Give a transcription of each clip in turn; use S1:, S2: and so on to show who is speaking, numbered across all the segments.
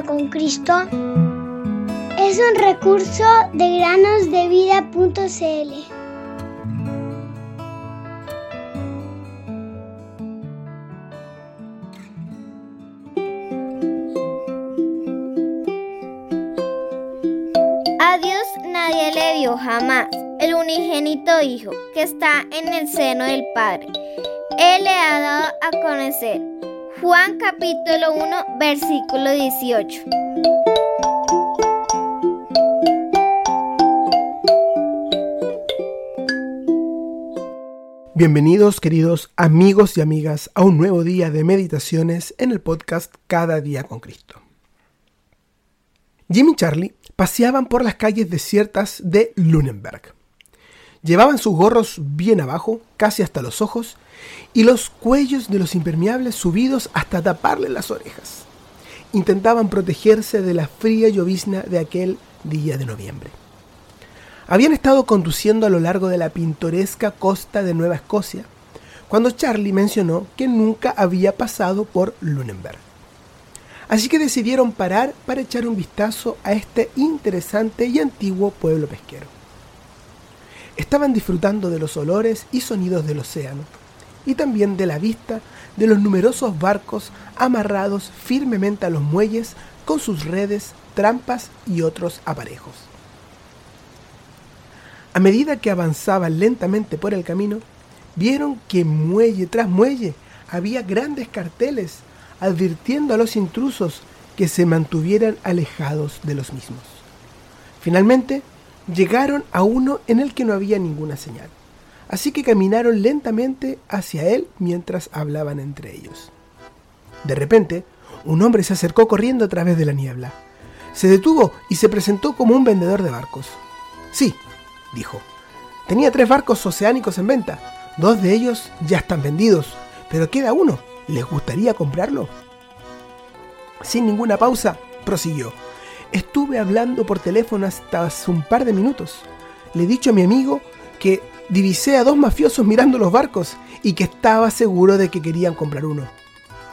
S1: con Cristo es un recurso de granosdevida.cl.
S2: A Dios nadie le vio jamás, el unigénito Hijo que está en el seno del Padre. Él le ha dado a conocer. Juan capítulo 1, versículo 18.
S3: Bienvenidos queridos amigos y amigas a un nuevo día de meditaciones en el podcast Cada día con Cristo. Jim y Charlie paseaban por las calles desiertas de Lunenberg. Llevaban sus gorros bien abajo, casi hasta los ojos, y los cuellos de los impermeables subidos hasta taparle las orejas. Intentaban protegerse de la fría llovizna de aquel día de noviembre. Habían estado conduciendo a lo largo de la pintoresca costa de Nueva Escocia, cuando Charlie mencionó que nunca había pasado por Lunenberg. Así que decidieron parar para echar un vistazo a este interesante y antiguo pueblo pesquero. Estaban disfrutando de los olores y sonidos del océano, y también de la vista de los numerosos barcos amarrados firmemente a los muelles con sus redes, trampas y otros aparejos. A medida que avanzaban lentamente por el camino, vieron que muelle tras muelle había grandes carteles advirtiendo a los intrusos que se mantuvieran alejados de los mismos. Finalmente, llegaron a uno en el que no había ninguna señal, así que caminaron lentamente hacia él mientras hablaban entre ellos. De repente, un hombre se acercó corriendo a través de la niebla. Se detuvo y se presentó como un vendedor de barcos. Sí, dijo. Tenía tres barcos oceánicos en venta. Dos de ellos ya están vendidos, pero queda uno. ¿Les gustaría comprarlo? Sin ninguna pausa, prosiguió. Estuve hablando por teléfono hasta hace un par de minutos. Le he dicho a mi amigo que divisé a dos mafiosos mirando los barcos y que estaba seguro de que querían comprar uno.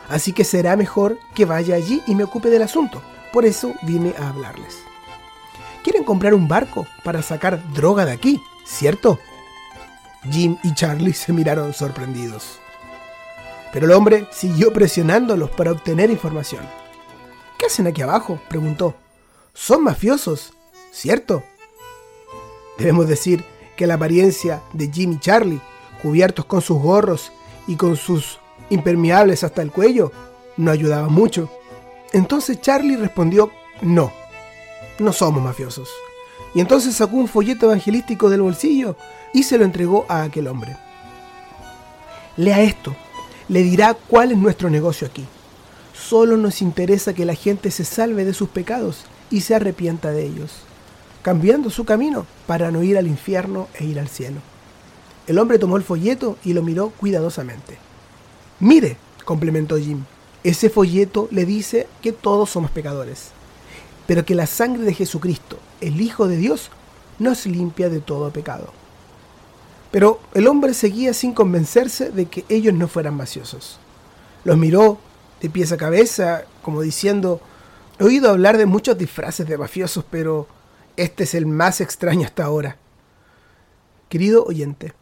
S3: Así que será mejor que vaya allí y me ocupe del asunto. Por eso vine a hablarles. Quieren comprar un barco para sacar droga de aquí, ¿cierto? Jim y Charlie se miraron sorprendidos. Pero el hombre siguió presionándolos para obtener información. ¿Qué hacen aquí abajo? preguntó. Son mafiosos, ¿cierto? Debemos decir que la apariencia de Jim y Charlie, cubiertos con sus gorros y con sus impermeables hasta el cuello, no ayudaba mucho. Entonces Charlie respondió, no, no somos mafiosos. Y entonces sacó un folleto evangelístico del bolsillo y se lo entregó a aquel hombre. Lea esto, le dirá cuál es nuestro negocio aquí. Solo nos interesa que la gente se salve de sus pecados y se arrepienta de ellos, cambiando su camino para no ir al infierno e ir al cielo. El hombre tomó el folleto y lo miró cuidadosamente. Mire, complementó Jim, ese folleto le dice que todos somos pecadores, pero que la sangre de Jesucristo, el Hijo de Dios, nos limpia de todo pecado. Pero el hombre seguía sin convencerse de que ellos no fueran maciosos. Los miró de pies a cabeza, como diciendo, he oído hablar de muchos disfraces de mafiosos, pero este es el más extraño hasta ahora. Querido oyente,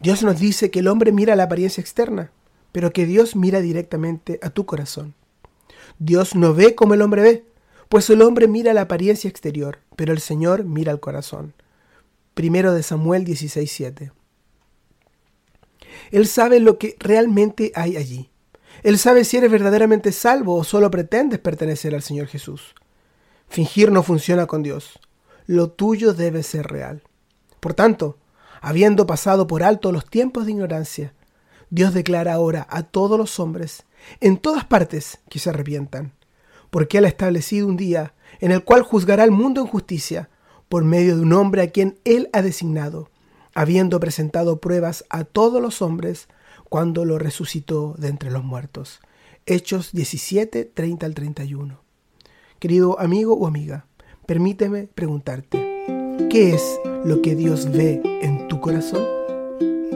S3: Dios nos dice que el hombre mira la apariencia externa, pero que Dios mira directamente a tu corazón. Dios no ve como el hombre ve, pues el hombre mira la apariencia exterior, pero el Señor mira el corazón. Primero de Samuel 16:7. Él sabe lo que realmente hay allí. Él sabe si eres verdaderamente salvo o solo pretendes pertenecer al Señor Jesús. Fingir no funciona con Dios. Lo tuyo debe ser real. Por tanto, habiendo pasado por alto los tiempos de ignorancia, Dios declara ahora a todos los hombres, en todas partes, que se arrepientan, porque Él ha establecido un día en el cual juzgará al mundo en justicia por medio de un hombre a quien Él ha designado, habiendo presentado pruebas a todos los hombres cuando lo resucitó de entre los muertos. Hechos 17, 30 al 31. Querido amigo o amiga, Permíteme preguntarte, ¿qué es lo que Dios ve en tu corazón?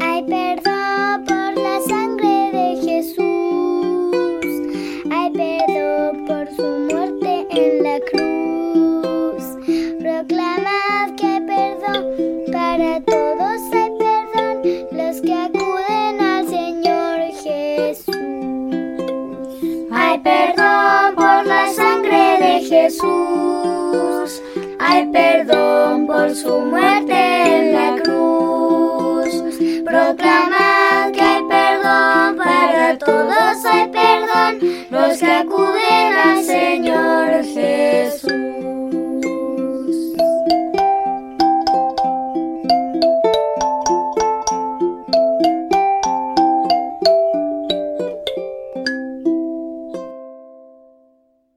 S1: Hay perdón por la sangre de Jesús, hay perdón por su muerte en la cruz. Proclamad que hay perdón para todos, hay perdón los que acuden al Señor
S4: Jesús. Hay perdón por la sangre de Jesús. Jesús. Hay perdón por su muerte en la cruz. Proclama